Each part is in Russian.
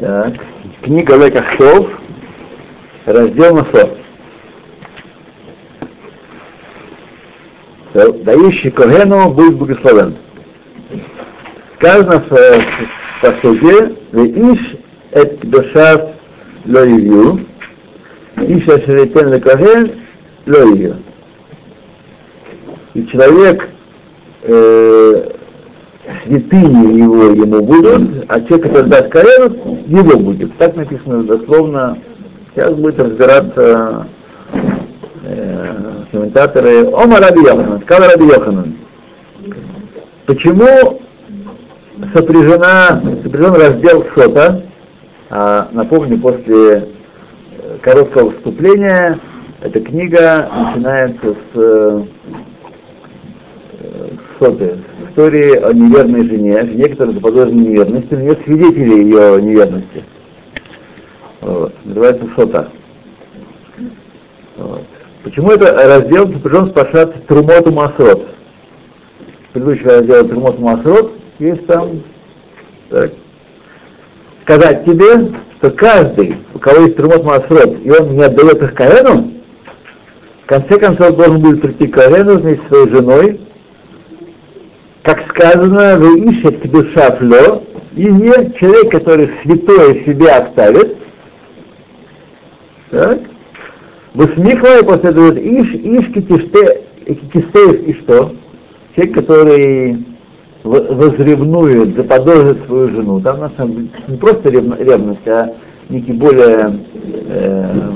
Так. Книга Лекахтов, раздел Масо. Дающий Когену будет благословен. Сказано в, в посуде, «Иш эт душав ло ивью, иш ашеретен лекоген ло ивью». И человек э, святыни его ему будут, а те, которые даст Коэну, его будет. Так написано дословно. Сейчас будет разбираться э, комментаторы. Ома Раби Йоханан, сказал Раби Йоханан. Почему сопряжена, сопряжен раздел Сота, а, напомню, после э, короткого вступления эта книга начинается с э, Соты, истории о неверной жене, жене, которая заподозрена неверности, но нет свидетелей ее неверности. Вот. Называется Сота. Вот. Почему это раздел сопряжен с Пашат Трумоту Масрот? Предыдущий раздел Трумоту Масрот есть там так, сказать тебе, что каждый, у кого есть Трумот Масрот, и он не отдает их Карену, в конце концов должен будет прийти к Карену вместе с своей женой, как сказано, вы ищете душа флё, и не человек, который святое себе оставит, так, Высмихла и после этого иш, иш китисте, китистеев и что? Человек, который возревнует, заподозрит свою жену. Там на самом деле не просто ревность, а некий более э,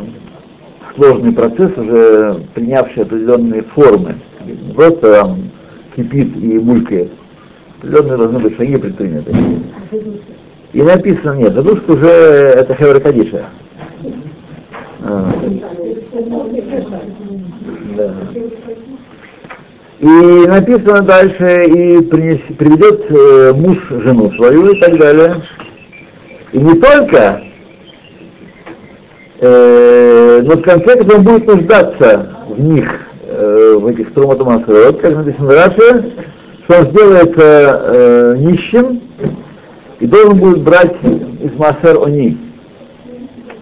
сложный процесс, уже принявший определенные формы. Не просто там кипит и булькает. Определенные должны быть шаги предприняты. И написано, нет, задушка уже это Хевра. А. Да. И написано дальше, и принес, приведет э, муж жену свою и так далее. И не только, э, но в конце он будет нуждаться в них, э, в этих труматомасрот, как написано дальше, что он сделается э, нищим и должен будет брать из Масер они,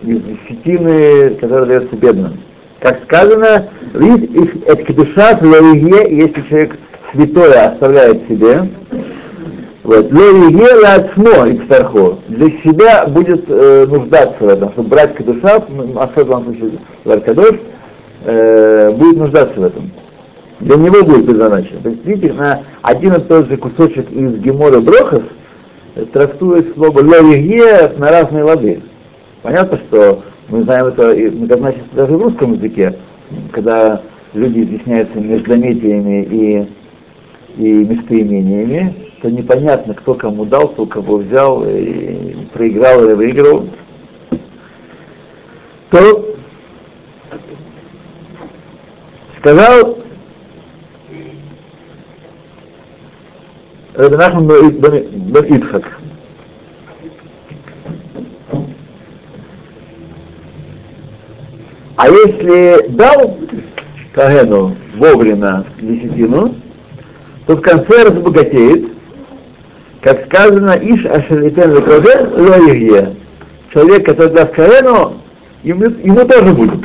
из десятины, которая дается бедным. Как сказано, вид их это кедуша лоиге, если человек святое оставляет себе, вот, лоиге лацмо и кстархо, для себя будет э, нуждаться в этом, чтобы брать кедуша, особенно в случае ларкадош, э, будет нуждаться в этом. Для него будет предназначено. То есть, видите, на один и тот же кусочек из Гемора Брохас трактует слово лоиге на разные лады. Понятно, что мы знаем это многозначно даже в русском языке, когда люди изъясняются междометиями и, и местоимениями, то непонятно, кто кому дал, кто кого взял, и проиграл или выиграл. То сказал Рабинахман бен Итхак, А если дал Кагену вовремя десятину, то в конце разбогатеет, как сказано, Иш Ашелитен Лекоген Лоигье. Человек, который даст Кагену, ему, ему тоже будет.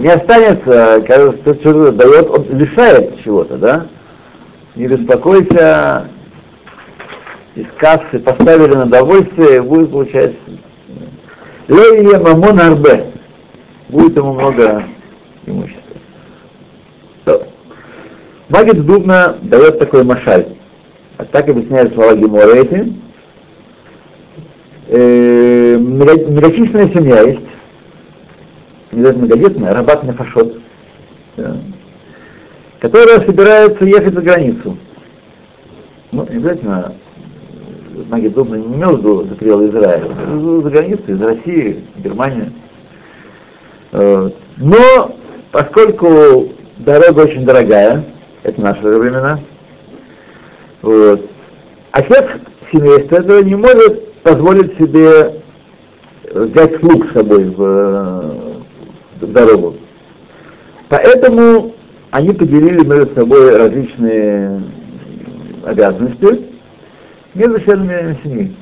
Не останется, когда тот что дает, он лишает чего-то, да? Не беспокойся, из кассы поставили на довольствие, будет получать Лоигье Мамон Арбе будет ему много имущества. Магит Дубна дает такой машаль. А так объясняют слова Гемора эти. Э, многочисленная семья есть, не знаю, многодетная, Рабат Нефашот, которая собирается ехать за границу. Ну, не обязательно Магит Дубна не в виду за пределы Израиля, за границу, из России, Германии. Э, но поскольку дорога очень дорогая, это наши времена, вот, отец семейства этого не может позволить себе взять слуг с собой в, дорогу. Поэтому они поделили между собой различные обязанности между членами семьи.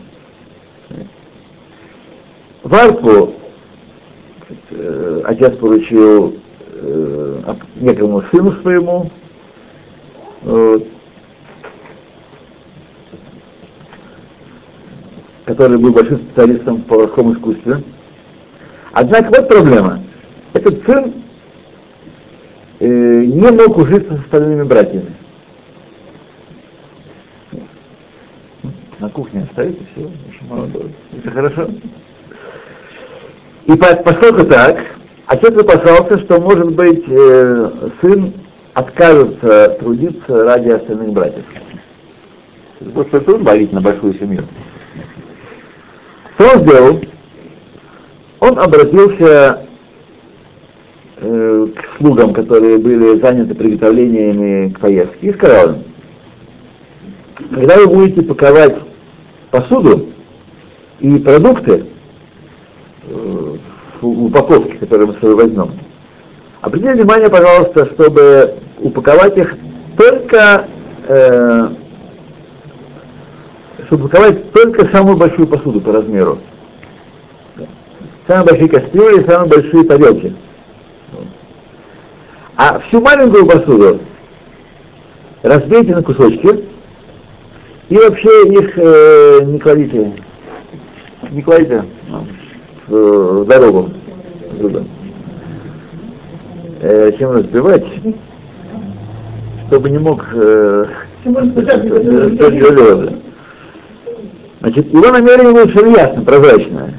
Варку э, отец поручил э, некому сыну своему, который был большим специалистом по поварскому искусстве. Однако вот проблема. Этот сын э, не мог ужиться с остальными братьями. На кухне оставите все, очень молодой. Это хорошо. И поскольку так, отец опасался, что, может быть, э, сын откажется трудиться ради остальных братьев. Просто трудно болеть на большую семью. Что он сделал? Он обратился э, к слугам, которые были заняты приготовлениями к поездке, и сказал им, когда вы будете паковать посуду и продукты э, в упаковке, которые мы с собой возьмем, обратите внимание, пожалуйста, чтобы упаковать их только э, чтобы упаковать только самую большую посуду по размеру. Самые большие кастрюли, самые большие тарелки. А всю маленькую посуду разбейте на кусочки и вообще их э, не кладите, не кладите в, в дорогу. Э, чем разбивать? Чтобы не мог э, Значит, его намерение было совершенно ясно, прозрачное.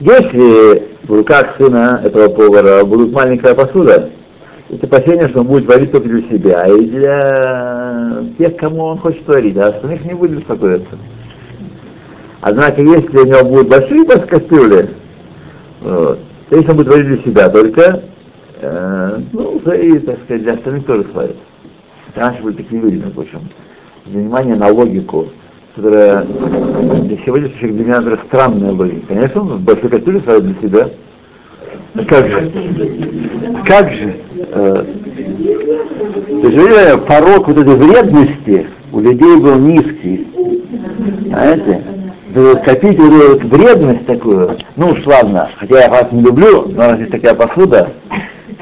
Если в руках сына этого повара будут маленькая посуда, это опасение, что он будет варить только для себя и для тех, кому он хочет варить, а остальных не будет беспокоиться. Однако, если у него будут большие кастрюли, вот, то если он будет варить для себя только, э, ну, и, так сказать, для остальных тоже сварит. Раньше были такие люди, между прочим. Внимание на логику которая для сегодняшних например, странная логика. Конечно, он в большой кастрюле ставит для себя. Как же? Как же? Э, к порог вот этой вредности у людей был низкий. Знаете? Копить вот вредность такую, ну уж ладно, хотя я вас не люблю, но раз есть такая посуда,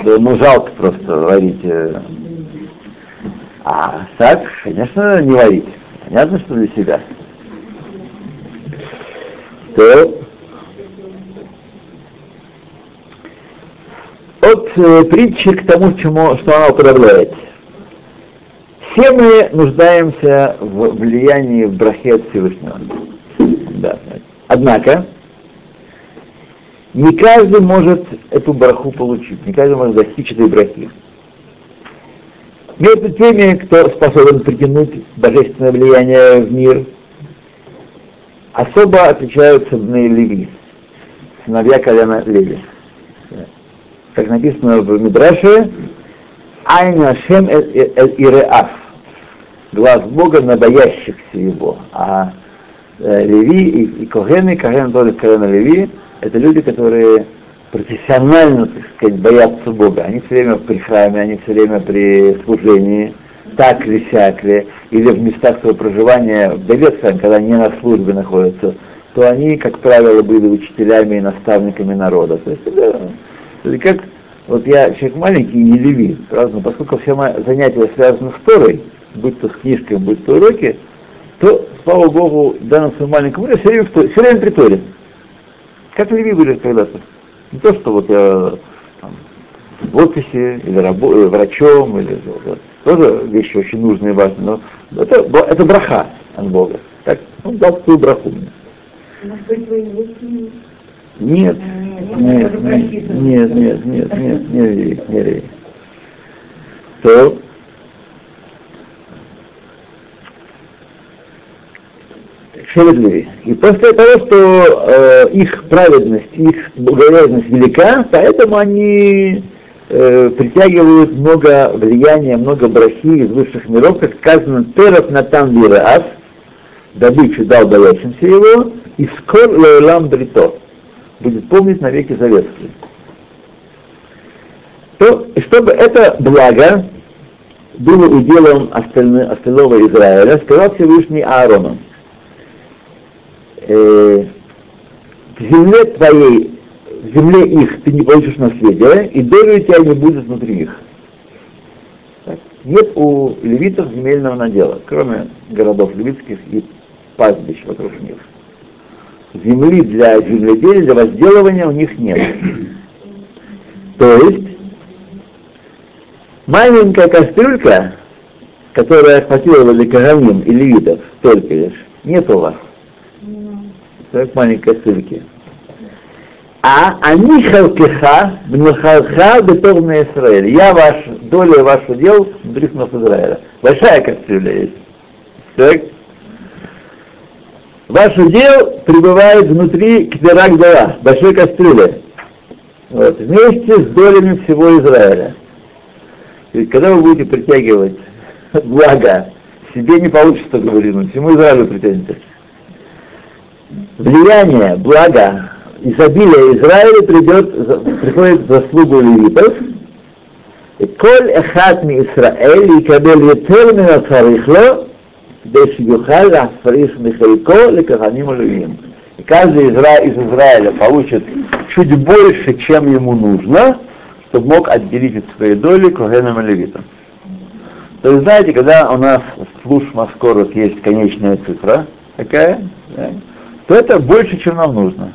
то ну жалко просто варить. Э. А так, конечно, не варить. Понятно, что для себя. То от э, притчи к тому, чему, что она уподобляет. Все мы нуждаемся в влиянии в брахе от Всевышнего. Да. Однако, не каждый может эту браху получить, не каждый может достичь этой брахи. Между теми, кто способен притянуть божественное влияние в мир, особо отличаются Бней Леви, сыновья колена Леви. Как написано в Мидраше, Айна Шем Иреав, глаз Бога на боящихся его. А э, Леви и, и Когены, Коген тоже колена Леви, это люди, которые профессионально, так сказать, боятся Бога. Они все время при храме, они все время при служении, так ли, сяк ли, или в местах своего проживания, в Давидском, когда не на службе находятся, то они, как правило, были учителями и наставниками народа. То есть, да, как вот я человек маленький и не леви, правда, поскольку все мои занятия связаны с Торой, будь то с книжкой, будь то уроки, то, слава Богу, в данном своем маленьком мире все время, все время при Торе. Как леви были когда-то. Не то, что вот я там, в офисе, или рабо- э, врачом, или вот, тоже вещи очень нужные и важные, но это, это браха от Бога. Так, он дал свою браху мне. Нет, нет, нет, нет, нет, нет, нет, нет, не не То Шеведли. И после того, что э, их праведность, их благоверность велика, поэтому они э, притягивают много влияния, много брахи из высших миров, как сказано, Теров Натан Вираав, добычу дал боящимся его, и скор леолам брито, будет помнить навеки заветские. То, чтобы это благо было уделом остального Израиля, сказал Всевышний Аарону, э, в земле твоей, в земле их ты не получишь наследие, и доли у тебя не будет внутри них. Так. Нет у левитов земельного надела, кроме городов левитских и пастбищ вокруг них. Земли для земледелия, для возделывания у них нет. То есть маленькая кастрюлька, которая хватила для Каганим и левитов, только лишь, нет у вас. Так маленькой кастрюльки. А они халкиха, мнахалха, бетовна Израиль. Я ваш, доля вашу дел внутри Израиля. Большая кастрюля есть. Так? Ваше дел пребывает внутри кверак большой кастрюли. Вот, вместе с долями всего Израиля. И когда вы будете притягивать благо, себе не получится выдвинуть, всему Израилю притянете. Влияние, благо, изобилие Израиля придет, приходит в заслугу левитов, коль эхат ми Исраэль, и кабель етер мина царихло, И каждый из Израиля получит чуть больше, чем ему нужно, чтобы мог отделить от своей доли Когенам и Левитам. То есть, знаете, когда у нас в служ Маскорот есть конечная цифра, такая, да, то это больше, чем нам нужно.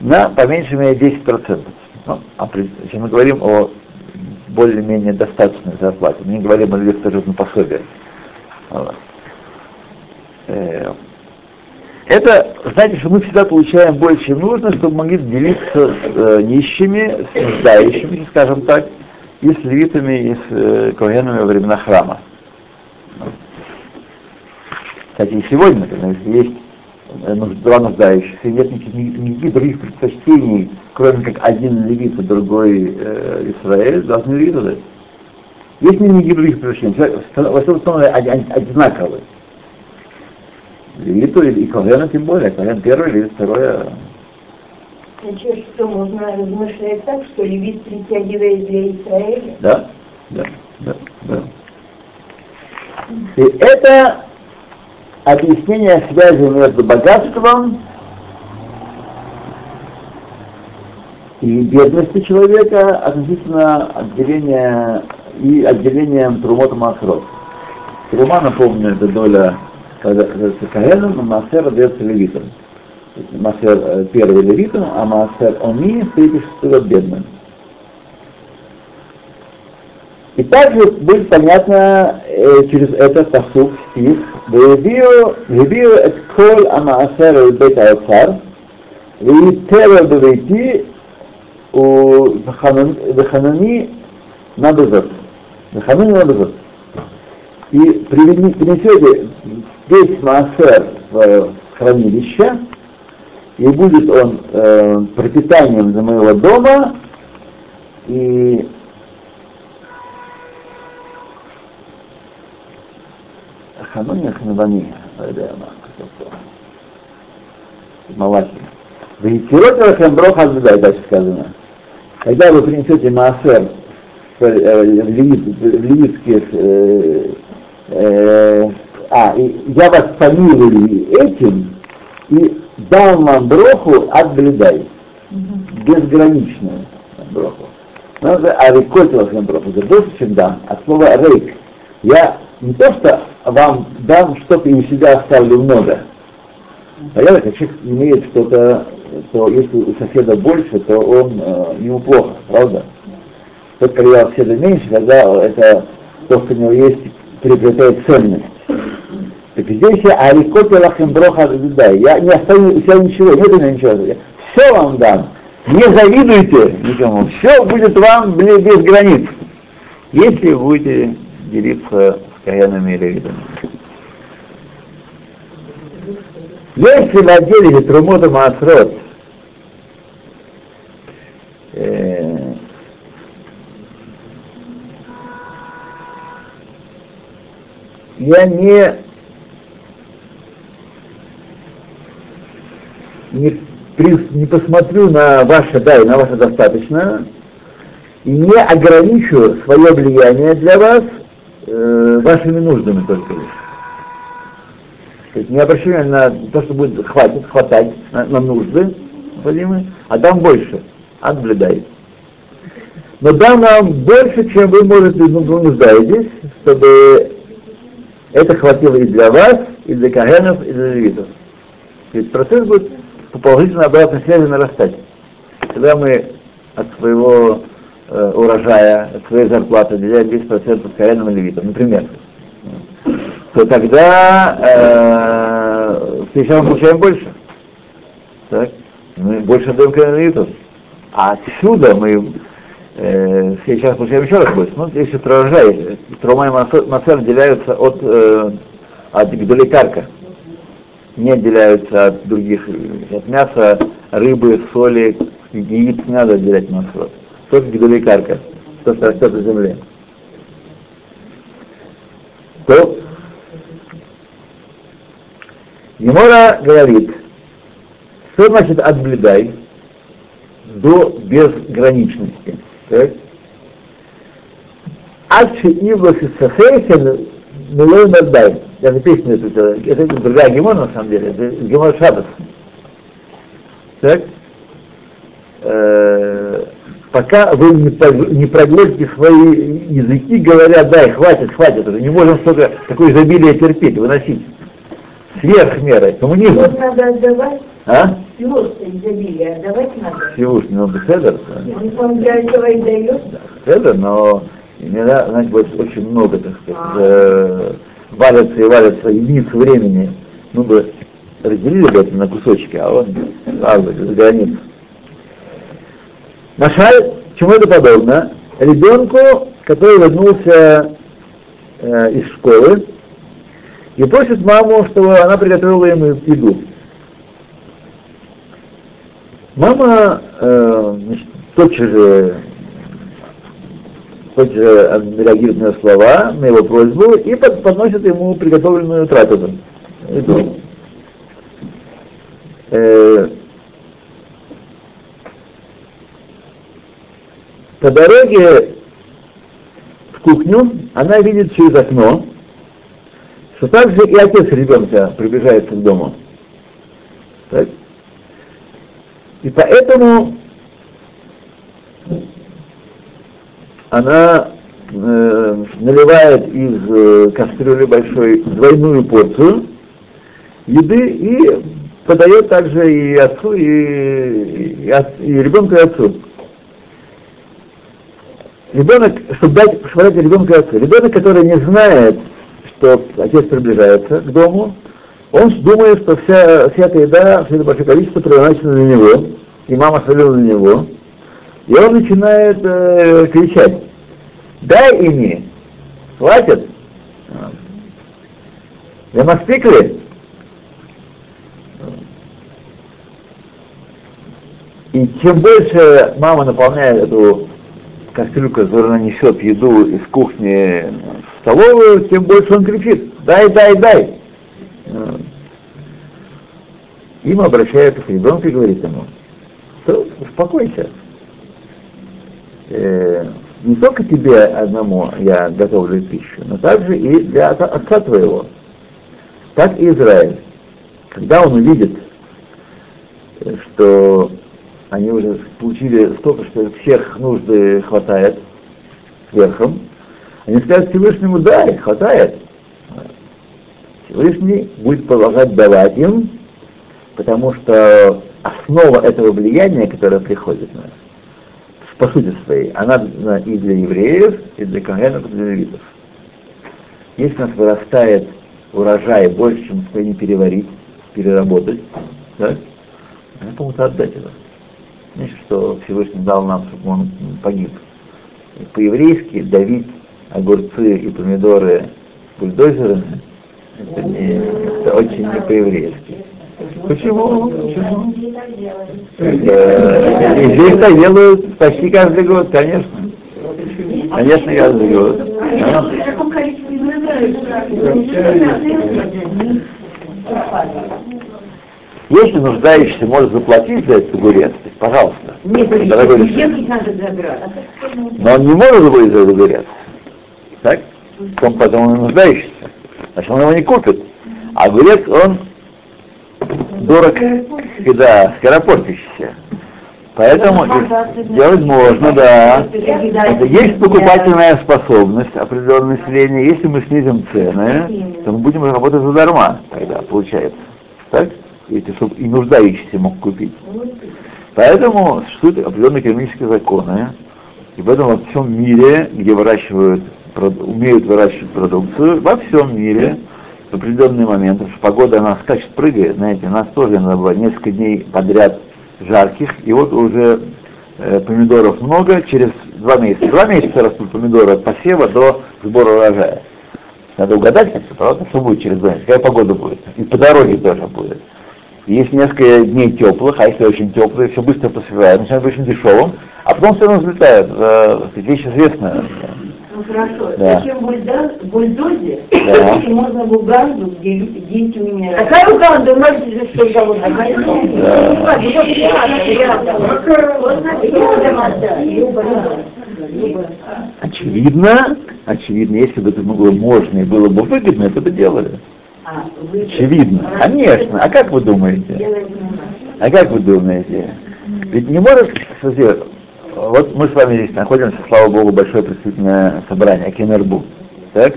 На, по меньшей мере, 10%. Ну, а если мы говорим о более-менее достаточной зарплате, мы не говорим о на пособии. Э, это, знаете, что мы всегда получаем больше, чем нужно, чтобы могли делиться с э, нищими, с нуждающимися, скажем так, и с левитами, и с э, коhenами во времена храма. Кстати, и сегодня, например, если есть э, два нуждающихся, нет никаких, никаких других предпочтений, кроме как один левит и другой э, Израиль, должны левиты дать. Есть никаких других предпочтений, во всем основном одинаковые. Левиту и Когена тем более, Коген первый, Левит второй. А Значит, что можно размышлять так, что Левит притягивает для Израиля? Да, да, да, да. И это объяснение связи между богатством и бедностью человека относительно отделения и отделением Трумот Масрот. Трума, напомню, это доля когда Каэном, а Маасер отдается левитам. Маасер э, первый левитам, а Маасер Оми третий шестой бедным. И также будет понятно э, через этот посуд стих «Вебио эт кол амаасер бет айцар, вейтера бевейти, на набезот». Нахамин Лабезут. И принесете весь массер э, в хранилище, и будет он э, пропитанием для моего дома, и Хануни Ханабани, Малахи. Вейтирот Рахемброх Азбедай, дальше сказано. Когда вы принесете маасер в э, левитских э, э, а, я вас помилую этим и дам вам броху от бледай. Безграничную броху. Надо а рекольтовать броху. Это больше, чем дам. От слова рейк. Я не то, что вам дам что-то и у себя оставлю много. Понятно, когда человек имеет что-то, то если у соседа больше, то он э, ему плохо, правда? Только когда у соседа меньше, когда это то, что у него есть, приобретает ценность. Так здесь я арикоте лахем Я не оставлю у себя ничего, нет у меня ничего. Все вам дам. Не завидуйте никому. Все будет вам без границ. Если будете делиться с каянами или видами. Если вы отделите Трумота Маасрот, э, я не не, не посмотрю на ваше да и на ваше достаточно, и не ограничу свое влияние для вас э, вашими нуждами только лишь. То есть не обращаем на то, что будет хватит, хватать на, на нужды необходимые, а дам больше. Отблюдай. Но дам нам больше, чем вы, можете, ну, нуждаетесь, чтобы это хватило и для вас, и для кагенов, и для левитов. То есть процесс будет по положительной обратной связи нарастать. Когда мы от своего э, урожая, от своей зарплаты отделяем 10% кагенам и левитам, например, то тогда э, сейчас мы получаем больше. Так? Мы больше отдаем кагенам и левитам. А отсюда мы э, сейчас получаем еще раз больше. Ну, если урожай, трума и массер отделяются от, э, от гдоликарка не отделяются от других, от мяса, рыбы, соли, яиц не надо отделять масло. Только гидоликарка, то, что растет на земле. То Емора говорит, что значит отблюдай до безграничности. Так? Адши Ивлас и Сахейхен Милой даже песню эту, это, это другая гемора на самом деле, это гемор Шабас. Так? Пока вы не, не проглотите свои языки, говоря, дай, хватит, хватит, уже не можем столько такое изобилие терпеть, выносить. Сверх меры. Коммунизм. Вот надо отдавать. А? Просто изобилие отдавать надо. Всевышний, ну, беседер. Он для этого и дает. Беседер, но иногда, знаете, будет очень много, так сказать, а валятся и валятся единицы времени, мы бы разделили бы это на кусочки, а он правда, за границу. Машаль, чему это подобно? Ребенку, который вернулся э, из школы и просит маму, чтобы она приготовила ему еду. Мама э, тотчас же хоть же реагирует на слова, на его просьбу и под, подносит ему приготовленную трапезу. Еду. Э, по дороге в кухню она видит через окно, что также и отец ребенка приближается к дому. Так? И поэтому она э, наливает из э, кастрюли большой двойную порцию еды и подает также и отцу, и, и, от, и ребенку, и отцу. Ребенок, чтобы дать, чтобы дать ребенку и отцу. Ребенок, который не знает, что отец приближается к дому, он думает, что вся, вся эта еда, все это большое количество предназначено для него, и мама свалила на него, и он начинает э, кричать, дай ими, хватит. Я мастикли. И чем больше мама наполняет эту кастрюлю, которую она несет еду из кухни столовую, тем больше он кричит, дай, дай, дай. Им обращается к ребенку и говорит ему, успокойся. Э, не только тебе одному я готовлю пищу, но также и для отца твоего. Так и Израиль. Когда он увидит, что они уже получили столько, что всех нужды хватает сверхом, они скажут Всевышнему, дай, хватает. Всевышний будет продолжать давать им, потому что основа этого влияния, которое приходит на нас, по сути своей, она и для евреев, и для конгенов, и для левитов. Если у нас вырастает урожай больше, чем мы не переварить, переработать, да, надо кому-то отдать это. Значит, что Всевышний дал нам, чтобы он погиб. По-еврейски давить огурцы и помидоры бульдозерами, это, не, это очень не по-еврейски. Почему? Почему? Здесь так делают почти каждый год, конечно. Конечно, каждый год. Если нуждающийся может заплатить за этот огурец, пожалуйста. Нет, дорогой надо забрать. Но он не может заплатить за этот огурец. Так? Он потом он нуждающийся. Значит, он его не купит. А огурец, он дорог, когда скоропортящийся. Поэтому делать можно, да. Это есть покупательная способность определенного населения. Если мы снизим цены, то мы будем работать задарма тогда, получается. Так? Эти, чтобы и нуждающиеся мог купить. Поэтому существуют определенные экономические законы. И поэтому во всем мире, где выращивают, умеют выращивать продукцию, во всем мире в определенные моменты, что погода она скачет, прыгает, знаете, нас тоже надо было несколько дней подряд жарких, и вот уже э, помидоров много, через два месяца. Два месяца растут помидоры от посева до сбора урожая. Надо угадать, правда, что будет через два месяца, какая погода будет. И по дороге тоже будет. Есть несколько дней теплых, а если очень теплые, все быстро посевают, начинает быть очень дешевым, а потом все равно взлетает. Э, вещь известная. Ну хорошо. Да. Зачем бульдозе? Да. Если можно в Уганду, где дети умирают. Какая Уганда? У нас здесь что зовут? Очевидно, очевидно, если бы это было можно и было бы выгодно, это бы делали. А, очевидно, конечно. А как вы думаете? А как вы думаете? Ведь не может, вот мы с вами здесь находимся, слава богу, большое представительное собрание, Кенербу. Так?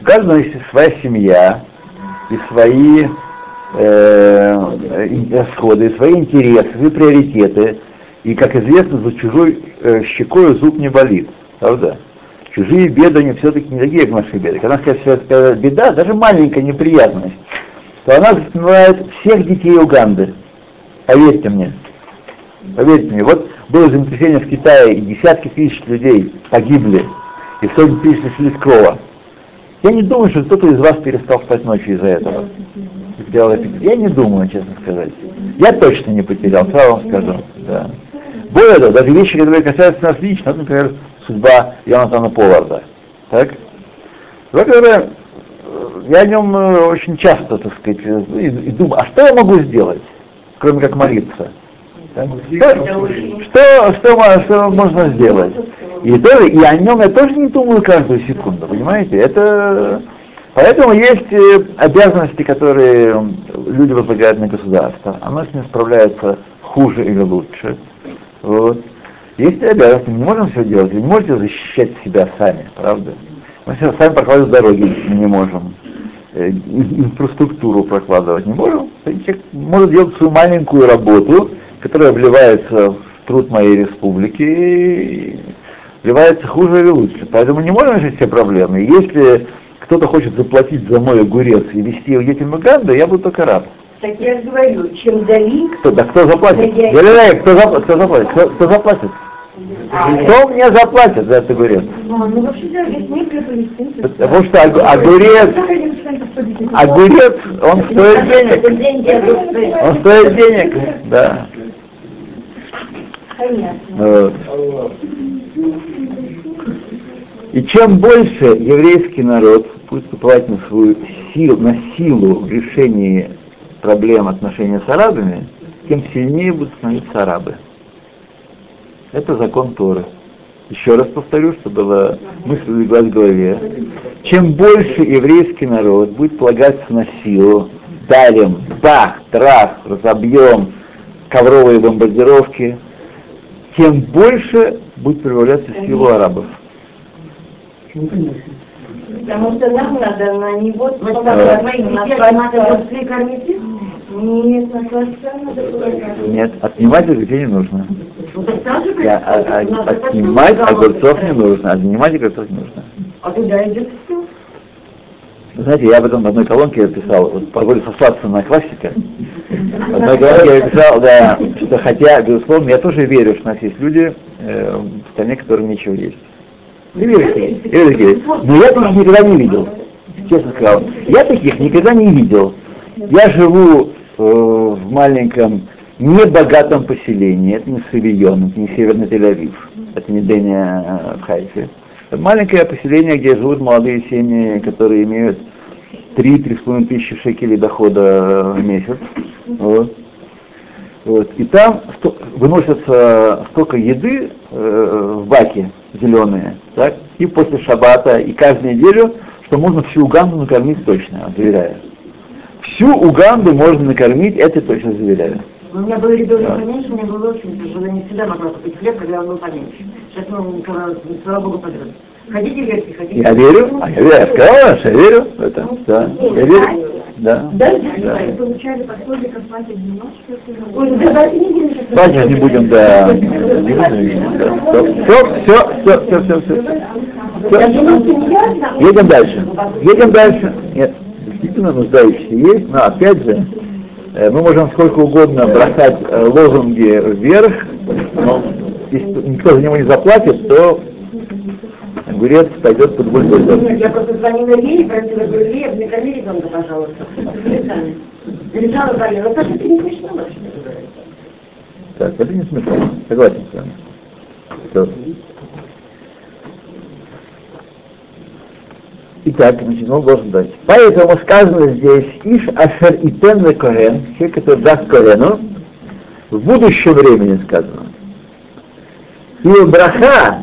У каждого есть своя семья и свои э, расходы, свои интересы, свои приоритеты. И, как известно, за чужой э, щекой зуб не болит. Правда? Чужие беды, они все-таки не такие, как наши беды. Когда сказать беда, даже маленькая неприятность, то она затмевает всех детей Уганды. Поверьте мне. Поверьте мне, вот было землетрясение в Китае, и десятки тысяч людей погибли, и сотни тысяч лишились крова. Я не думаю, что кто-то из вас перестал спать ночью из-за этого. Я не думаю, честно сказать. Я точно не потерял, сразу вам скажу. Да. Более того, даже вещи, которые касаются нас лично, например, судьба Йонатана Поварда. Так? Говоря, я о нем э, очень часто, так сказать, и, и думаю, а что я могу сделать, кроме как молиться? Что, что, что можно сделать? И, тоже, и о нем я тоже не думаю каждую секунду, понимаете? Это Поэтому есть э, обязанности, которые люди возлагают на государство. Оно с ним справляется хуже или лучше. Вот. Есть обязанности, мы не можем все делать, вы не можете защищать себя сами, правда? Мы все сами прокладывать дороги не можем, э, инфраструктуру прокладывать не можем. Человек может делать свою маленькую работу, которая вливается в труд моей республики и вливается хуже или лучше. Поэтому не можем решить все проблемы. Если кто-то хочет заплатить за мой огурец и вести его детям в Уганду, я буду только рад. Так я говорю, чем дали... Кто, да кто заплатит? Я... Я, кто, зап... кто заплатит? Кто, кто заплатит? А, кто мне заплатит за этот огурец? Ну, ну вообще, да. Потому что огурец, огурец, он стоит денег. Он стоит денег, да. Вот. И чем больше еврейский народ будет поступать на свою силу, на силу в решении проблем отношений с арабами, тем сильнее будут становиться арабы. Это закон Торы. Еще раз повторю, чтобы была мысль легла в голове. Чем больше еврейский народ будет полагаться на силу, далим, бах, трах, разобьем, ковровые бомбардировки, тем больше будет прибавляться силу арабов. Потому что нам надо на него нет, Нет, отнимать их детей не нужно. Я, а, а, отнимать огурцов не нужно, отнимать огурцов не нужно. А туда идет все? Знаете, я об этом в одной колонке писал, вот позволю сослаться на классика. В одной колонке я писал, да, что хотя, безусловно, я тоже верю, что у нас есть люди э, в стране, которым ничего есть. Не верю, что есть. Но я таких никогда не видел, честно сказал. Я таких никогда не видел. Я живу э, в маленьком, небогатом поселении, это не Савион, это не Северный Тель-Авив, это не Дения э, в Хайфе. Маленькое поселение, где живут молодые семьи, которые имеют 3-3,5 тысячи шекелей дохода в месяц. Вот. Вот. И там выносятся столько еды э, в баке зеленые, так, и после шабата, и каждую неделю, что можно всю Уганду накормить точно, доверяю. всю Уганду можно накормить, это точно заверяю. У меня был ребенок поменьше, мне было очень тяжело, не всегда могла купить хлеб, когда он был поменьше. Сейчас, ну, слава Богу, подрос. Хотите верьте, хотите. Я верю, а я верю, я сказала, я верю в это. Да, я верю. Да. Да, да. получали платят немножко. Платить не будем, да. Не будем, Все, все, все, все, все, все. все. Едем дальше. Едем дальше. Нет, действительно нуждающие есть, но опять же, мы можем сколько угодно бросать э, лозунги вверх, но если никто за него не заплатит, то огурец пойдет под бульдозер. Нет, я просто звонила ей, просила, говорю, Лев, накорми ребенка, пожалуйста. Лежала болела, так это не смешно вообще, Так, это не смешно. Согласен с вами. Все. Итак, значит, он должен дать. Поэтому сказано здесь, Иш Ашер и Тен Коген, человек, который даст Коену, в будущем времени сказано. И браха,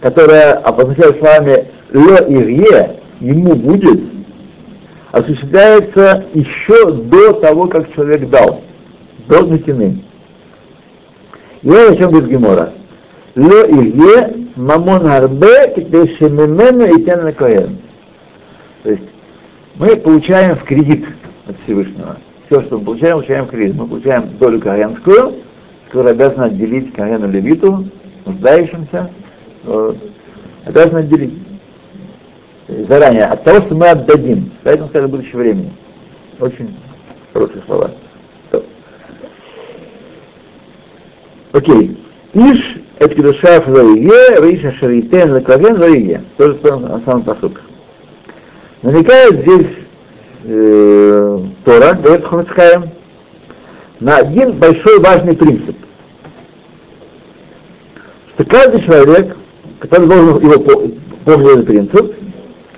которая обозначает словами «ле ирье», ему будет, осуществляется еще до того, как человек дал, до Натины. И вот о чем говорит Гемора. «Ле ирье мамон арбе, китешемемену и тен на коэн». То есть мы получаем в кредит от Всевышнего. Все, что мы получаем, получаем в кредит. Мы получаем долю коэнскую, которую обязаны отделить коэну левиту, нуждающимся, обязан отделить заранее от того, что мы отдадим. Поэтому сказали в будущем времени. Очень хорошие слова. Окей. Иш, это кедушаев лоие, виша шаритен лекавен лоие. Тоже на самом посук. Намекает здесь э, Тора, говорит Хомецкаем, на один большой важный принцип. Что каждый человек который должен его помнить этот принцип,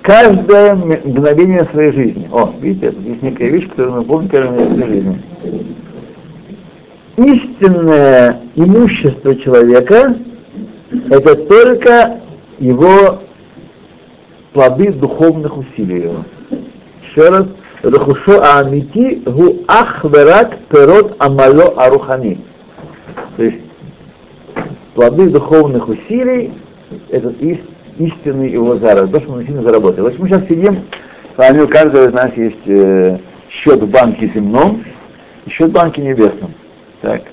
каждое мгновение своей жизни. О, видите, есть некая вещь, которую мы помним каждое мгновение своей жизни. Истинное имущество человека – это только его плоды духовных усилий его. Еще раз, Рахушо Аамити гу ахверак перот амало арухани. То есть плоды духовных усилий ист, истинный его заработок, то, что он сильно заработал. Вот мы сейчас сидим, с вами у каждого из нас есть э, счет в банке земном и счет в банке небесном. Так.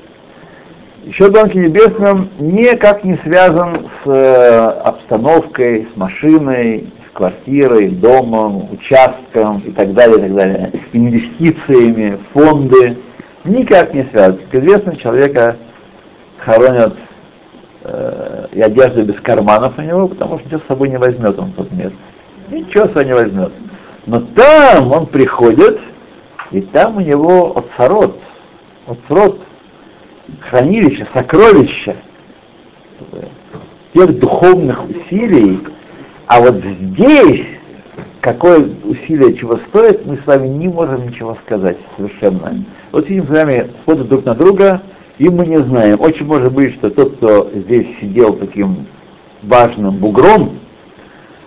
В банке небесном никак не связан с э, обстановкой, с машиной, с квартирой, домом, участком и так далее, и так далее, инвестициями, фонды, никак не связан. Как известно, человека хоронят э, и одежда без карманов у него, потому что ничего с собой не возьмет он в тот место. Ничего с собой не возьмет. Но там он приходит, и там у него отсорот, отсорот, хранилище, сокровище тех духовных усилий, а вот здесь какое усилие чего стоит, мы с вами не можем ничего сказать совершенно. Вот сидим с вами, смотрим друг на друга, и мы не знаем. Очень может быть, что тот, кто здесь сидел таким важным бугром,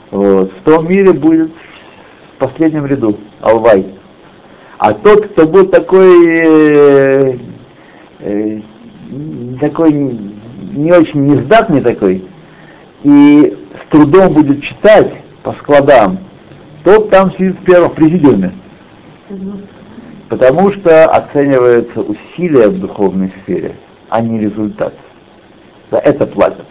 вот, в том мире будет в последнем ряду, Алвай. А тот, кто был такой, э, э, такой не очень нездатный такой, и с трудом будет читать по складам, тот там сидит в первом президиуме потому что оценивается усилия в духовной сфере, а не результат. За это платят.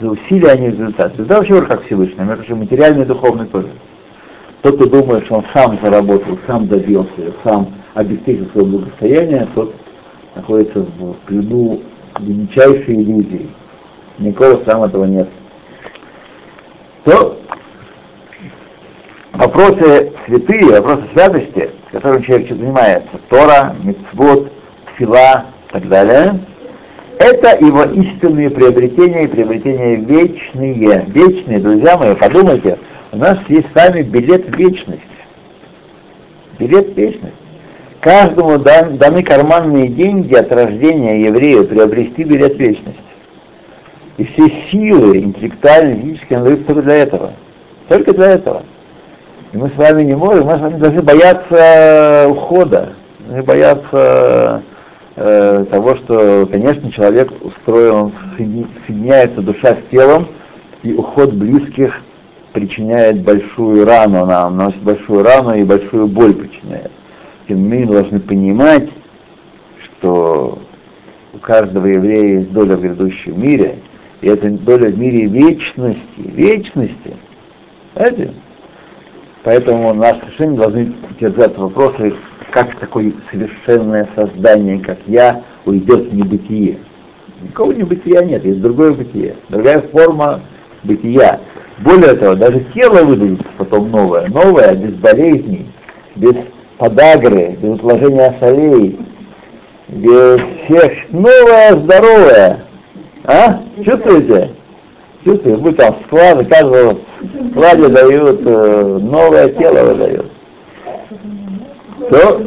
За усилия, а не результат. Это вообще как Всевышний, это же материальный и духовный тоже. Тот, кто думает, что он сам заработал, сам добился, сам обеспечил свое благосостояние, тот находится в плену величайшей иллюзии. Никого сам этого нет. То вопросы святые, вопросы святости, которым человек занимается, Тора, Мицвод, Тфила и так далее, это его истинные приобретения и приобретения вечные. Вечные, друзья мои, подумайте, у нас есть с вами билет в вечность. Билет в вечность. Каждому дан, даны карманные деньги от рождения еврея приобрести билет в. И все силы интеллектуальные, физические, надаются только для этого. Только для этого. И мы с вами не можем, мы с вами должны бояться ухода, мы бояться э, того, что, конечно, человек устроен, соединяется душа с телом, и уход близких причиняет большую рану нам, наносит большую рану и большую боль причиняет. Тем не должны понимать, что у каждого еврея есть доля в грядущем мире, и эта доля в мире вечности, вечности. Знаете? Поэтому наши решения должны терзаться вопросы, как такое совершенное создание, как я, уйдет в небытие. Никакого небытия нет, есть другое бытие, другая форма бытия. Более того, даже тело выдадут потом новое, новое, без болезней, без подагры, без отложения солей, без всех, новое, здоровое. А? Чувствуете? Чувствуете? Будь там склады, каждого складе дают, э, новое тело выдают. Все?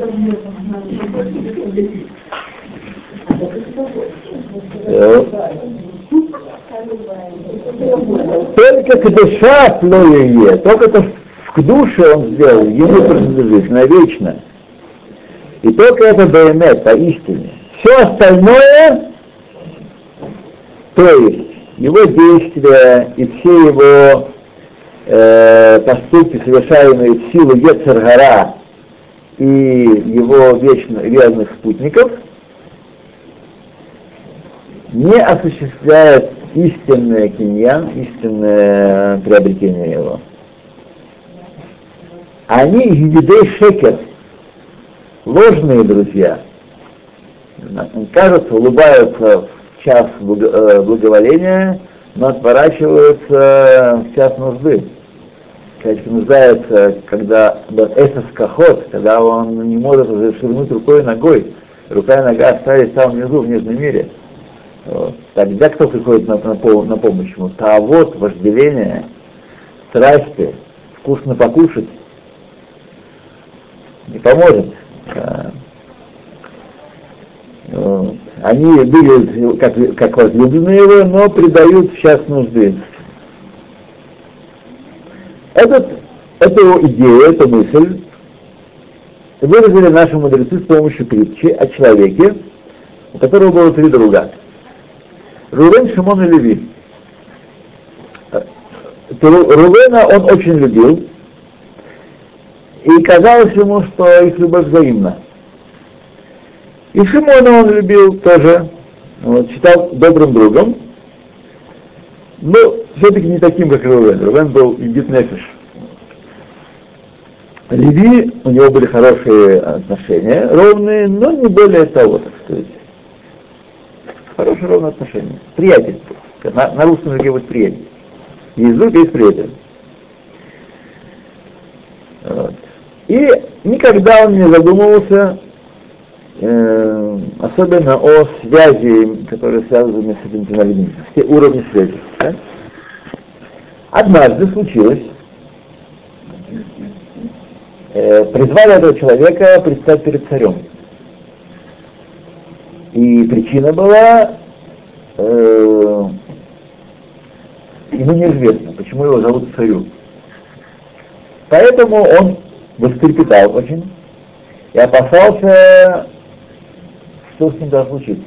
Только к душа плоее, только то, к душе он сделал, ему принадлежит навечно. И только это БМЭ, поистине. Все остальное, то есть его действия и все его э, поступки, совершаемые в силу Ецергара и его вечно верных спутников, не осуществляет истинное киньян, истинное приобретение его. Они едидей шекер, ложные друзья, кажется, улыбаются в час э, благоволения, но отворачиваются в час нужды. Человек нуждается, когда это скоход, когда он не может уже ширнуть рукой и ногой, рука и нога остались там внизу, в нижнем мире. Вот. Тогда кто приходит на, на, на помощь ему? вот вожделение, страсти, вкусно покушать, не поможет. Вот. Они выглядят как, как возлюбленные его, но предают в час нужды. Этот, эту идею, эту мысль выразили наши мудрецы с помощью притчи о человеке, у которого было три друга. Рувен, Шимон и Леви. Рувена он очень любил, и казалось ему, что их любовь взаимна. И Шимона он любил тоже, вот, считал добрым другом, но все-таки не таким, как Рувен. Рувен был Едит Нефиш. Леви, у него были хорошие отношения, ровные, но не более того, так сказать. Хорошие ровные отношения. Приятельство. На, на русском языке будет приятель. Есть друг, есть приятель. Вот. И никогда он не задумывался э, особенно о связи, которые связаны с этим людьми, все уровни связи. Да? Однажды случилось, э, призвали этого человека предстать перед царем. И причина была, э, ему неизвестно, почему его зовут царю. Поэтому он вострепетал очень и опасался, что с ним должно случиться.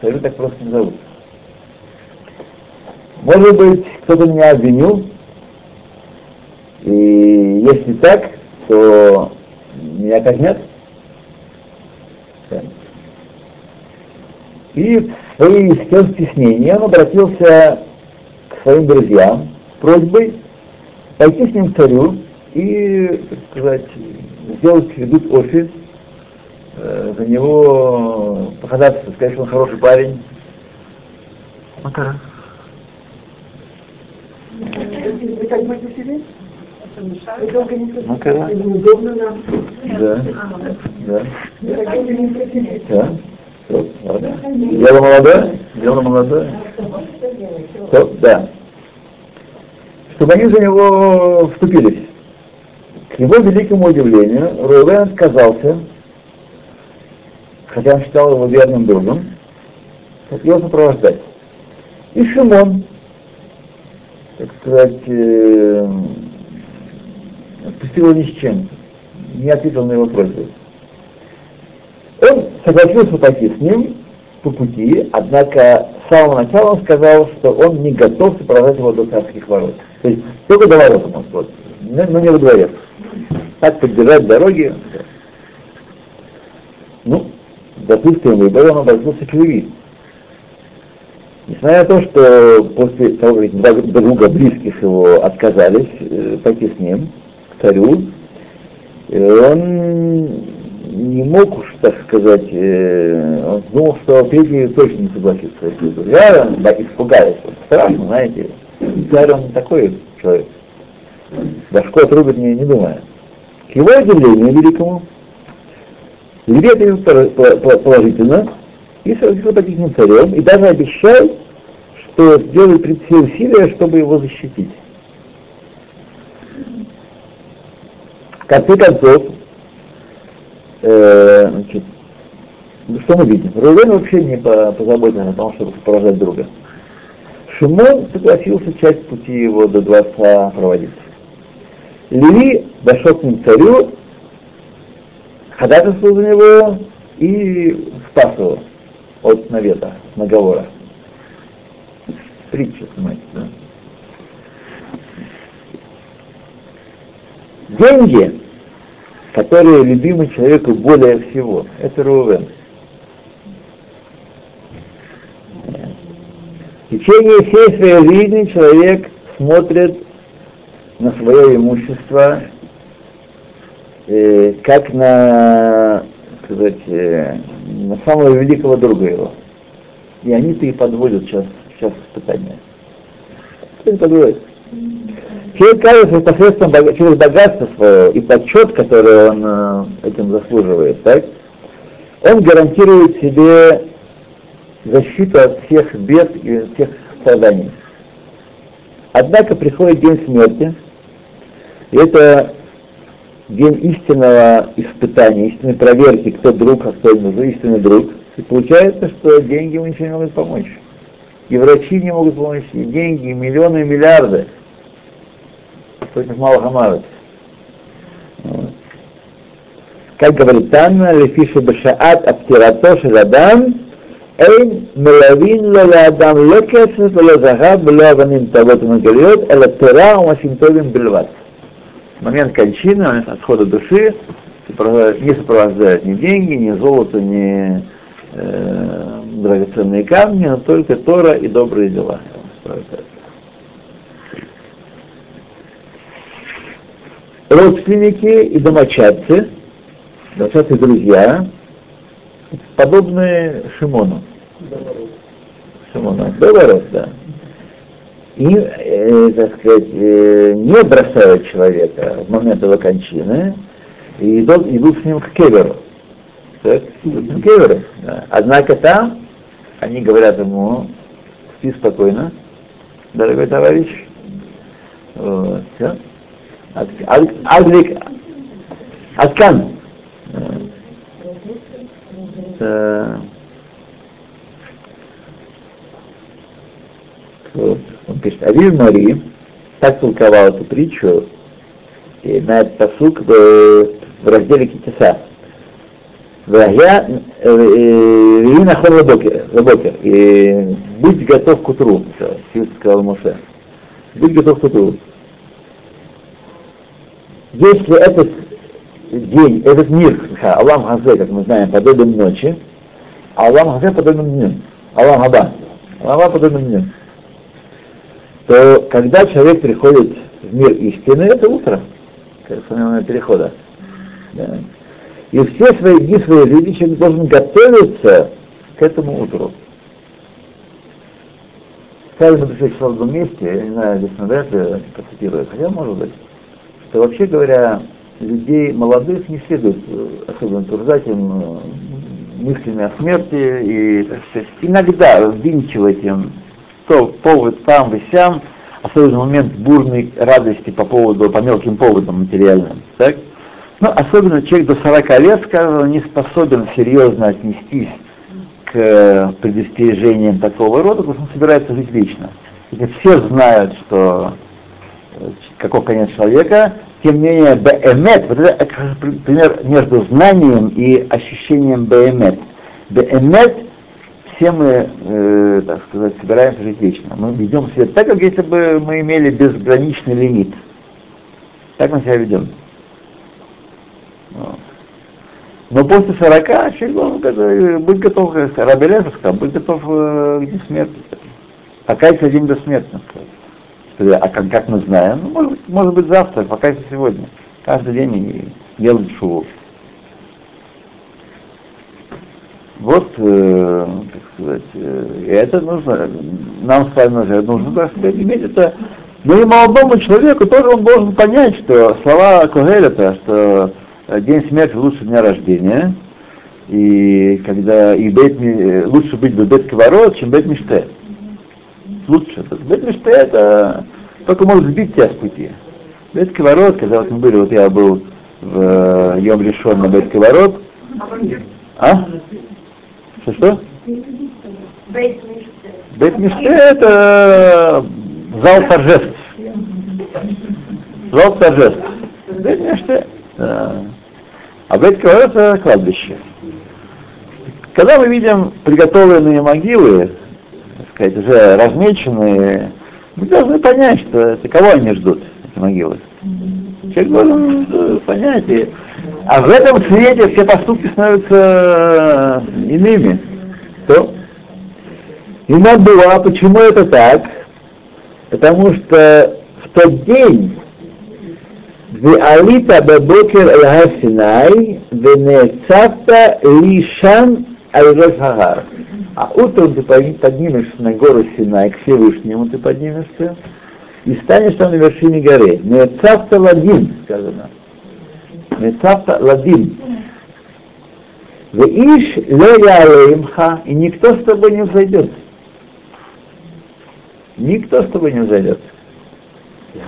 Царю так просто не зовут. Может быть, кто-то меня обвинил, и если так, то меня казнят. И в своей стеснении он обратился к своим друзьям с просьбой пойти с ним к царю и, так сказать, сделать ведут офис, э, за него походаться, сказать, что он хороший парень. Макара. Вы так будете сидеть? Макара. Неудобно нам. Да. Да. Да. Ладно. Дело молодое? Дело молодое? Да. Чтобы они за него вступились. К его великому удивлению, Руэлен отказался, хотя он считал его верным другом, его сопровождать. И Шимон, так сказать, э, пустил его ни с чем, не ответил на его просьбу. Он согласился пойти с ним по пути, однако с самого начала он сказал, что он не готов сопровождать его до царских ворот. То есть только до ворот он может, но не во дворе. Так поддержать дороги. Ну, допустим, выбор он обратился к Леви. Несмотря на то, что после того, как два друга близких его отказались э, пойти с ним к царю, э, он не мог уж, так сказать, э, он думал, что Петя точно не согласится. Он так испугались. Страшно, знаете. Царь он такой человек. Башку отрубит, не, не думая. К его удивлению великому, Левий ответил положительно, и согласился ним царем, и даже обещал, что сделает все усилия, чтобы его защитить. В конце концов, э, значит, что мы видим? Рувен вообще не позаботился о том, чтобы поражать друга. Шимон согласился часть пути его до дворца проводить. Леви дошел к ним царю, ходатайствовал за него и спас его от навета, наговора. Притча, понимаете, да? Деньги, которые любимы человеку более всего, это Рувен. В течение всей своей жизни человек смотрит на свое имущество э, как на, сказать, э, на самого великого друга его. И они-то и подводят сейчас, сейчас испытания. Что не подводят? Человек кажется посредством через богатство свое и почет, который он э, этим заслуживает, так, он гарантирует себе защиту от всех бед и всех страданий. Однако приходит день смерти, это день истинного испытания, истинной проверки, кто друг, а кто истинный друг. И получается, что деньги ему ничего не могут помочь. И врачи не могут помочь, и деньги, и миллионы, и миллиарды. Против мало хамаров. Вот. Как говорит Танна, Лефиша Башаат Аптирато Шаладам, Эйн Мелавин Лаладам Лекесет Лазахаб Лаваним Тавот Магалиот, Эла Тора Умасимтовим Бельват момент кончины, момент отхода души не сопровождают ни деньги, ни золото, ни э, драгоценные камни, но только Тора и добрые дела. Родственники и домочадцы, домочадцы друзья, подобные Шимону. Шимону, Наоборот, да и, э, так сказать, э, не бросают человека в момент его кончины и идут, идут с ним к кеверу. Так, к кеверу. Да. Однако там они говорят ему, спи спокойно, дорогой товарищ. Вот, все. Адлик, Аткан. Вот. Он пишет, Авив Мари так толковал эту притчу и на этот посук в, в разделе Китиса. Вая Вина хон лабокер. И будь готов к утру, сказал Моше. Будь готов к утру. Если этот день, этот мир, Аллам Хазе, как мы знаем, подобен ночи, а Аллам Хазе подобен дню. Аллам Хаба. Аллам Хаба подобен дню то когда человек приходит в мир истины, это утро, как момент перехода. Да. И все свои дни своей жизни человек должен готовиться к этому утру. Сталин написал в одном месте, я не знаю, здесь навряд ли процитирую, хотя может быть, что вообще говоря, людей молодых не следует э, особенно утверждать им э, мыслями о смерти и, так сказать, иногда ввинчивать им то повод там и сям, особенно момент бурной радости по поводу, по мелким поводам материальным. Так? Но особенно человек до 40 лет, скажем, не способен серьезно отнестись к предостережениям такого рода, потому что он собирается жить вечно. Если все знают, что э, каков конец человека, тем не менее, беэмет, вот это, пример между знанием и ощущением беэмет. Беэмет все мы, э, так сказать, собираемся жить вечно. Мы ведем себя так, как если бы мы имели безграничный лимит. Так мы себя ведем. Но после 40 человек быть готов, Рабелезов сказал, быть готов э, к смерти. Пока есть один бессмертный. А как, как мы знаем, ну, может, может быть завтра, пока есть сегодня. Каждый день делать шоу. Вот, э, так сказать, э, это нужно, нам с вами нужно, нужно так сказать, иметь это, но и молодому человеку тоже он должен понять, что слова Когелета, что день смерти лучше дня рождения, и когда и бет, лучше быть в бет ворот, чем бет миште. Лучше. Бет миште это только может сбить тебя с пути. Бет ворот, когда вот мы были, вот я был в Йом Лишон на бет ворот. А? Что что? Бет миште это зал торжеств. Зал торжеств. Бет миште. А Бет это кладбище. Когда мы видим приготовленные могилы, так сказать, уже размеченные, мы должны понять, что это кого они ждут, эти могилы. Человек должен э, понять. И, а в этом свете все поступки становятся э, иными. То и надуа, почему это так? Потому что в тот день Виалита бабокер аль-Хасинай, венецата лишан аль-Хагар. А утром ты поднимешься на гору Синай, к Всевышнему ты поднимешься, и станешь там на вершине горы. Нецата один сказано. Нецавта ладин. В иш ле ялеимха, и никто с тобой не взойдет. Никто с тобой не взойдет.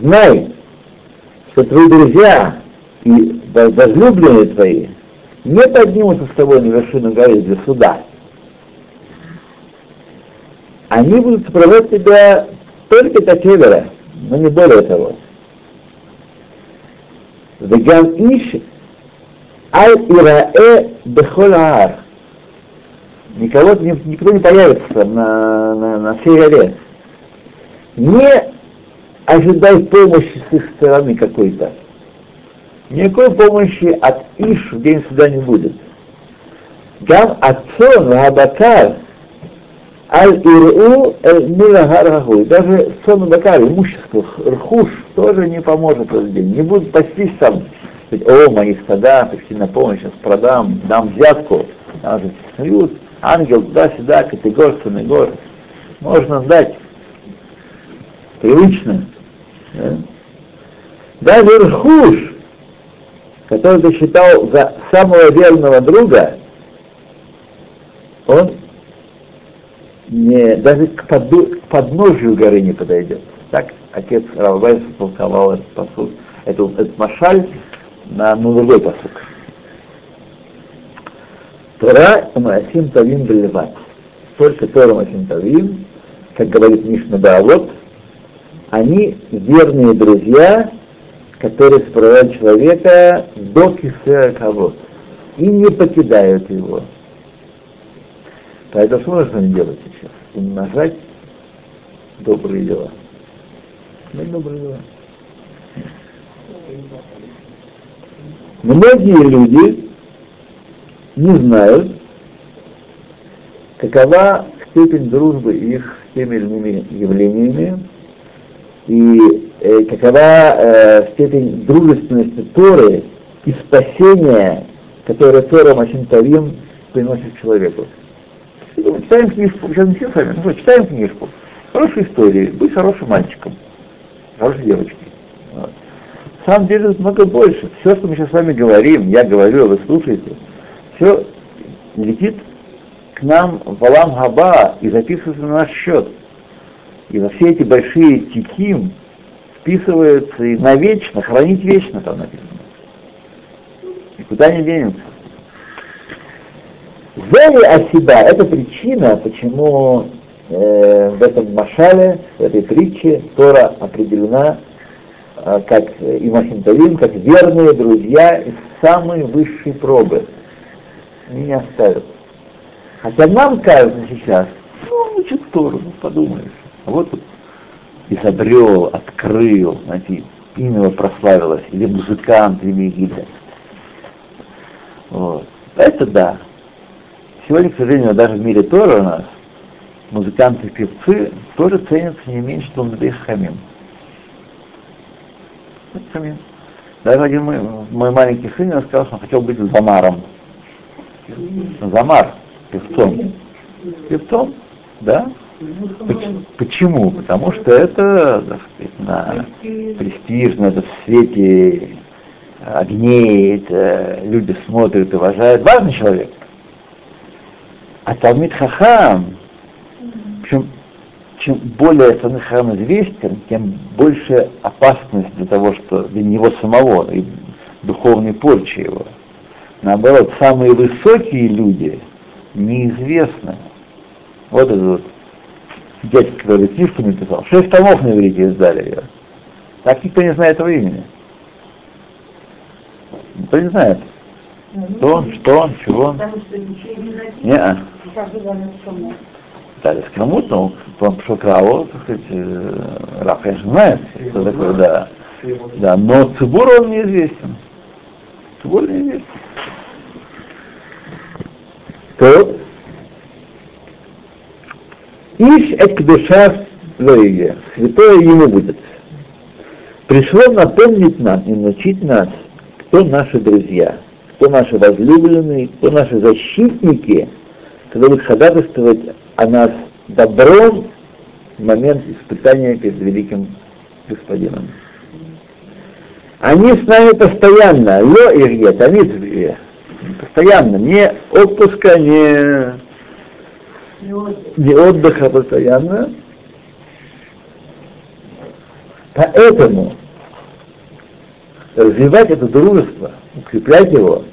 Знай, что твои друзья и возлюбленные твои не поднимутся с тобой на вершину горы для суда. Они будут сопровождать тебя только до севера, но не более того. Веган иш аль ираэ бехолаар. Никого, никто не появится на, на, на всей горе. Не ожидай помощи с их стороны какой-то. Никакой помощи от Иш в день суда не будет. Гам Ацон Вабакар Аль Иру Мирагар Даже сон Бакар, имущество, рхуш тоже не поможет в. Не будут пастись там. О, мои стада, пришли на помощь, сейчас продам, дам взятку. Там же смеют, ангел туда-сюда, категор, гор. Можно дать привычно. Да? Даже Рхуш, который ты считал за самого верного друга, он не, даже к, подну, к подножию горы не подойдет. Так отец Равбайс толковал этот посуд, этот, этот машаль на, на другой посуд. Тора Маасим Тавим Бельват. Только Тора Маасим Тавим, как говорит Мишна Баавот, они верные друзья, которые сопровождают человека до кисера кого и не покидают его. Поэтому что нужно делать сейчас? Умножать добрые дела. Ну, добрые дела. Многие люди не знают, какова степень дружбы их с теми или иными явлениями, и э, какова э, степень дружественности Торы и спасения, которое Тора Машин Тавим приносит человеку. Читаем книжку, сейчас не все сами, ну, читаем книжку, хорошие истории, быть хорошим мальчиком, хорошей девочкой. Вот. На самом много больше. Все, что мы сейчас с вами говорим, я говорю, вы слушаете, все летит к нам в Алам Хаба и записывается на наш счет. И во все эти большие тиким вписываются и навечно, хранить вечно там написано. Никуда не денется. Зели Асиба – это причина, почему э, в этом машале, в этой притче Тора определена а, как Имахим Тавим, как верные друзья из самой высшей пробы. Не оставят. Хотя нам кажется сейчас, ну, учит Тору, ну, подумаешь. А вот тут изобрел, открыл, знаете, имя прославилось, или музыкант, или Мегида. Вот. Это да. Сегодня, к сожалению, даже в мире Тора у нас музыканты и певцы тоже ценятся не меньше, чем Мудрей Хамим. Хамим. Даже один мой, мой маленький сын сказал, что он хотел быть замаром. Замар, певцом. Певцом, да? Почему? Потому что это, так сказать, на престижно, это в свете огней, это люди смотрят, уважают. Важный человек. А Талмит Хахам, чем, чем более Талмит Хахам известен, тем больше опасность для того, что для него самого и духовной порчи его. Наоборот, самые высокие люди неизвестны. Вот этот вот дядька, который книжку написал. Шесть томов на иврите издали ее. Так никто не знает его имени. Никто не знает. Что он, чего он. Не -а. Да, Скрамут, но он пошел к Раву, так сказать, э, Рав, конечно, знает, что такое, да. Да, но Цибур он неизвестен. Цибур неизвестен. То Иш Экдуша Лоиге, святое ему будет. Пришло напомнить нам и научить нас, кто наши друзья, кто наши возлюбленные, кто наши защитники, когда будут ходатайствовать о нас добром в момент испытания перед великим Господином. Они с нами постоянно, ло ирье, тамид постоянно, не отпуска, не не отдыха постоянно. Поэтому развивать это дружество, укреплять его,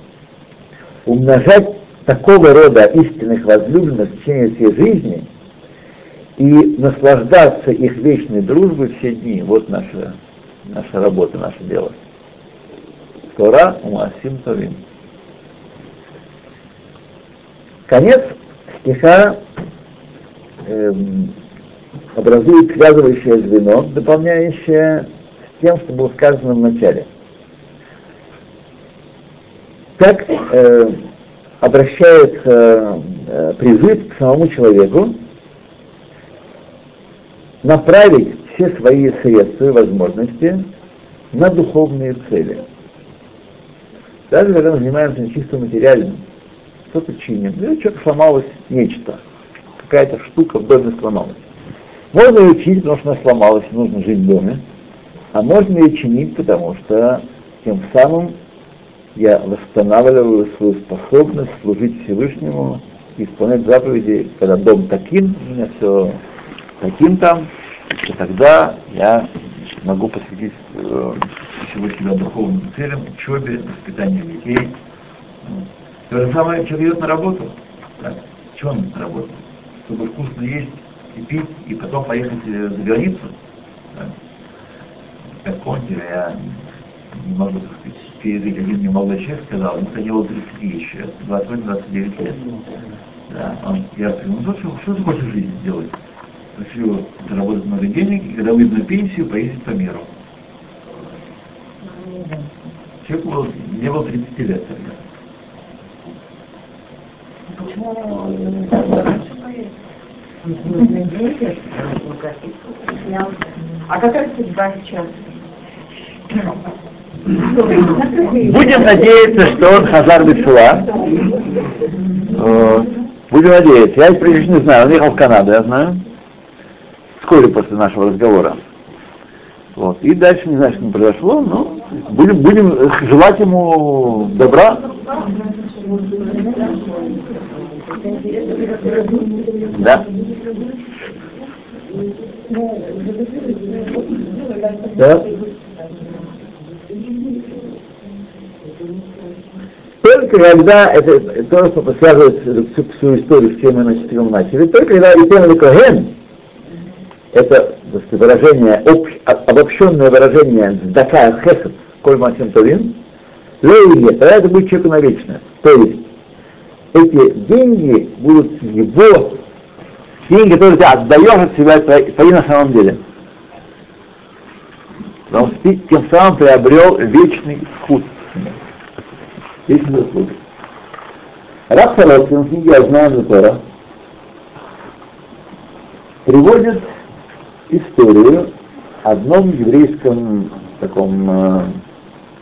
умножать такого рода истинных возлюбленных в течение всей жизни и наслаждаться их вечной дружбой все дни. Вот наша, наша работа, наше дело. Тора Умасим Товим. Конец стиха эм, образует связывающее звено, дополняющее с тем, что было сказано в начале. Так э, обращается э, призыв к самому человеку направить все свои средства и возможности на духовные цели. Даже когда мы занимаемся чисто материальным, что-то чиним, или что-то сломалось, нечто, какая-то штука в доме сломалась. Можно ее чинить, потому что она сломалась, нужно жить в доме, а можно ее чинить, потому что тем самым я восстанавливаю свою способность служить Всевышнему и исполнять заповеди, когда дом таким, у меня все таким там, и тогда я могу посвятить э, всего себя духовным целям, учебе, воспитанию детей. То же самое человек идет на работу. Так, чего он на работу? Чтобы вкусно есть и пить, и потом поехать за границу. Так. Как помните, я не могу так сказать, передать, один мне молодой человек сказал, ему хотел 30 еще, 28-29 лет. Да, он, я сказал, ну что, что ты хочешь в жизни делать? Хочу заработать много денег, и когда выйду на пенсию, поездить по миру. Человек был, не было 30 лет тогда. А какая судьба сейчас? Будем надеяться, что он Хазар Бешуа. Будем надеяться. Я прежде не знаю. Он ехал в Канаду, я знаю. Вскоре после нашего разговора. Вот. И дальше не знаю, что произошло, но будем, будем желать ему добра. Да. Да. Только когда это то, что связывает всю, всю историю, с чем мы начали, только когда Итен Коген, это выражение, общ, обобщенное выражение «дака хесед», коль мачем товин, лейли, тогда это будет человеку навечно. То есть эти деньги будут его деньги, которые ты отдаешь от себя твои на самом деле. Потому что ты тем самым приобрел вечный вкус. Вечный вкус. Раб Сорокин в книге «Ознаем Тора» приводит историю о одном еврейском таком э,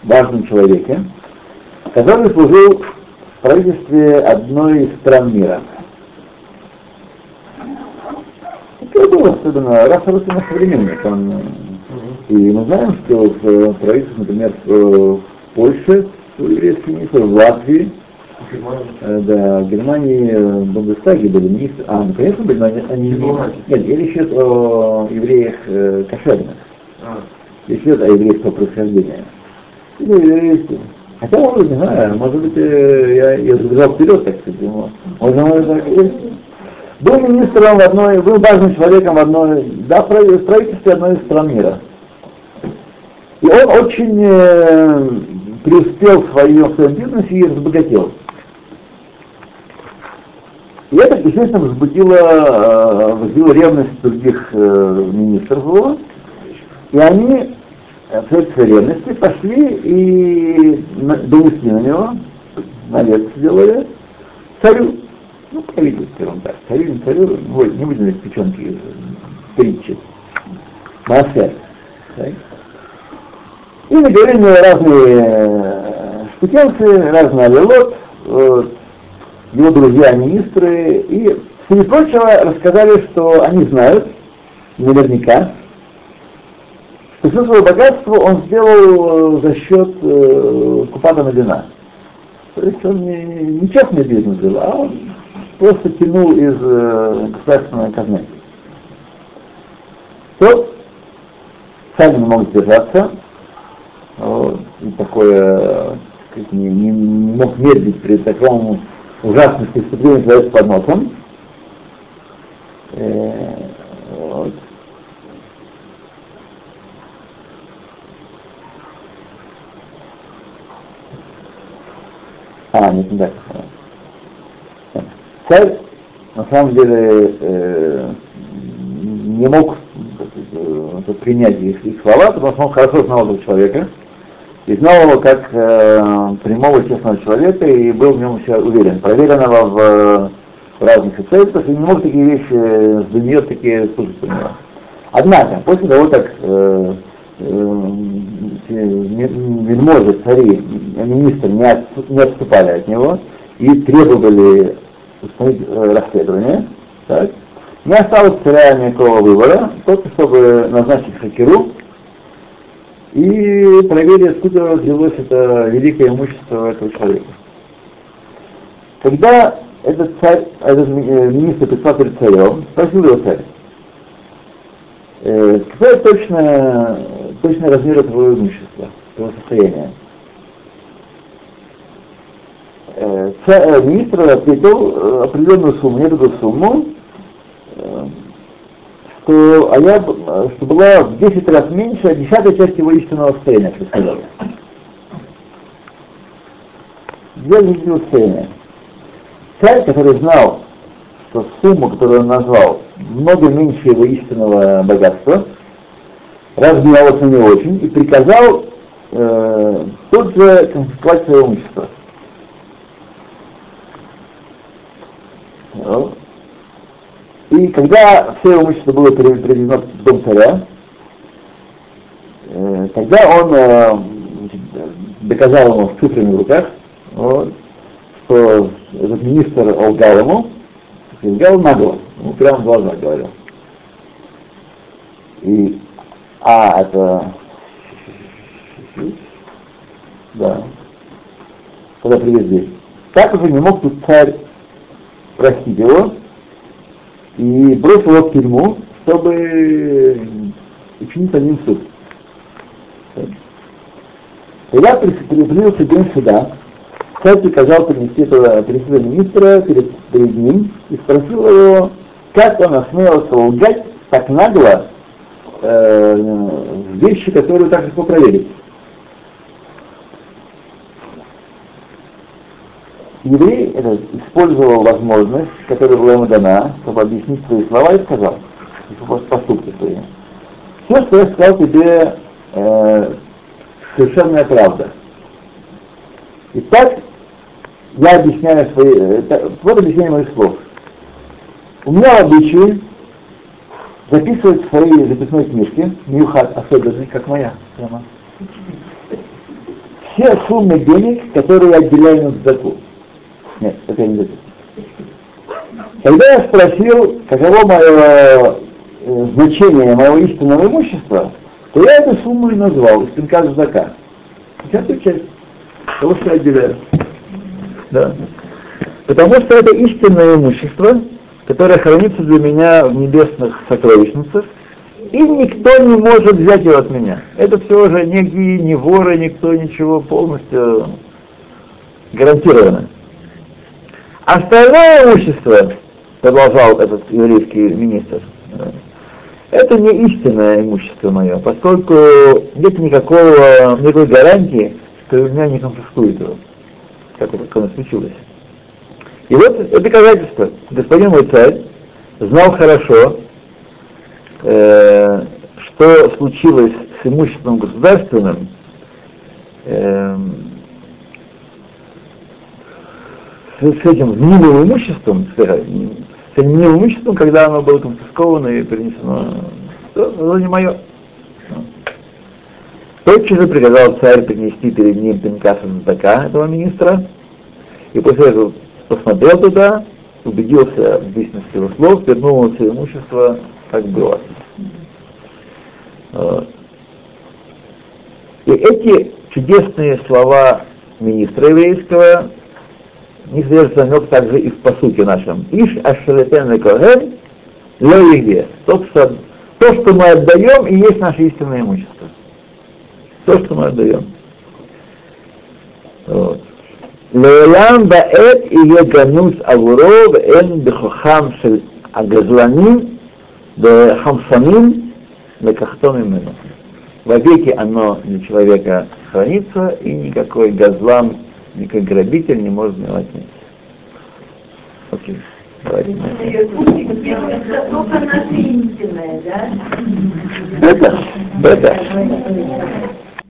важном человеке, который служил в правительстве одной из стран мира. Это было особенно раз Русина современник. Он, и мы знаем, что в правительстве, например, в Польше еврейский министр, в Латвии, Э, да, в Германии э, в Бундестаге были министры, а, ну, конечно, были, но они, они нет, я речь идет о евреях э, кошерных, а. речь идет о еврейского происхождения. Или еврейского. Хотя, может, не знаю, может быть, э, я, я забежал вперед, так сказать, ему. Может, может, так и Был министром в одной, был важным человеком в одной, да, в правительстве одной из стран мира. И он очень э, преуспел в своем, в своем бизнесе и разбогател. И это, естественно, возбудило, э, возбудило ревность других э, министров его, и они в этой ревности пошли и донесли на него, навет сделали, царю, ну, правитель, скажем так, царю, не царю, не будем печенки, притчи, Маасе. И наговорили разные штукенцы, разные аллилот, вот, его друзья-министры, и, среди прочего, рассказали, что они знают, наверняка, что все свое богатство он сделал э, за счет э, Купана Мадина. То есть он не, не частный бизнес был, а он просто тянул из э, государственной казны. То сами не могут держаться, и такое не, не мог медлить перед такому ужасных преступлений человек под носом. Э, вот. А, нет, не так. Царь, на самом деле, э, не мог э, принять их, их слова, потому что он хорошо знал этого человека, и знал его как э, прямого честного человека и был в нем все уверен. Проверенного в, в разных обстоятельствах и не мог такие вещи с нее такие слушать у него. Однако, после того, как э, э, вельможи, цари, министры не, от, не отступали от него и требовали установить э, расследование, так, не осталось царя никакого выбора, только чтобы назначить хакеру, и проверили, откуда взялось это великое имущество этого человека. Когда этот царь, этот э, министр пришел перед царем, спросил его царь, э, какой точно, точный размер твоего имущества, твоего состояния? Э, царь, э, министр ответил э, определенную сумму, не такую сумму, э, что, а я, что была в 10 раз меньше, а десятая часть его истинного состояния, как сказал. Две истинного состояния. Царь, который знал, что сумма, которую он назвал, много меньше его истинного богатства, разгневался не очень и приказал э, тут же конфисковать свое имущество. И когда все имущество было переведено в дом царя, э, тогда он э, доказал ему с цифрами в руках, вот, что этот министр лгал ему, лгал нагло, ему прямо в глаза говорил. И, а, это, да, когда привезли. Так уже не мог тут царь простить его, и бросил его в тюрьму, чтобы учинить над ним суд. Когда приблизился день суда, царь приказал принести этого принести министра перед, перед ним и спросил его, как он осмелился лгать так нагло э, вещи, которые так легко проверить. Еврей этот, использовал возможность, которая была ему дана, чтобы объяснить свои слова и сказал, поступки свои. Все, что я сказал тебе, э, совершенная правда. Итак, я объясняю свои, это, вот объяснение моих слов. У меня в обычае записывать в своей записной книжке, Мюхат особенный, как моя прямо, все суммы денег, которые я отделяю на заку. Нет, это я не записываю. Когда я спросил, каково мое э, значение моего истинного имущества, то я эту сумму и назвал, пинка зака. Десятую часть того, что я отделяю. Да. Потому что это истинное имущество, которое хранится для меня в небесных сокровищницах, и никто не может взять его от меня. Это все уже никакие не воры, никто ничего полностью гарантировано. Остальное имущество, продолжал этот еврейский министр, это не истинное имущество мое, поскольку нет никакого, никакой гарантии, что у меня не конфискуют его как как случилось. И вот это доказательство. Господин мой царь знал хорошо, э, что случилось с имуществом государственным, э, с, с этим мнимым имуществом, с, с этим мнимым имуществом, когда оно было конфисковано и перенесено, то оно не мое. Тотчас же приказал царь принести перед ним Пинкаса Задака, этого министра, и после этого посмотрел туда, убедился в истинности его слов, вернул все имущество, как было. И эти чудесные слова министра еврейского не содержится намек также и в посуке нашем. Иш ашалетен коэн ле то что, то, что мы отдаем, и есть наше истинное имущество. То, что мы отдаем. Вот. Лейлам баэт и еганус агуров эн бехохам шель агазланим бехамсаним бекахтон имену. Вовеки оно для человека хранится, и никакой газлан никакой грабитель не может его отнять. Окей. Давайте. Это, это.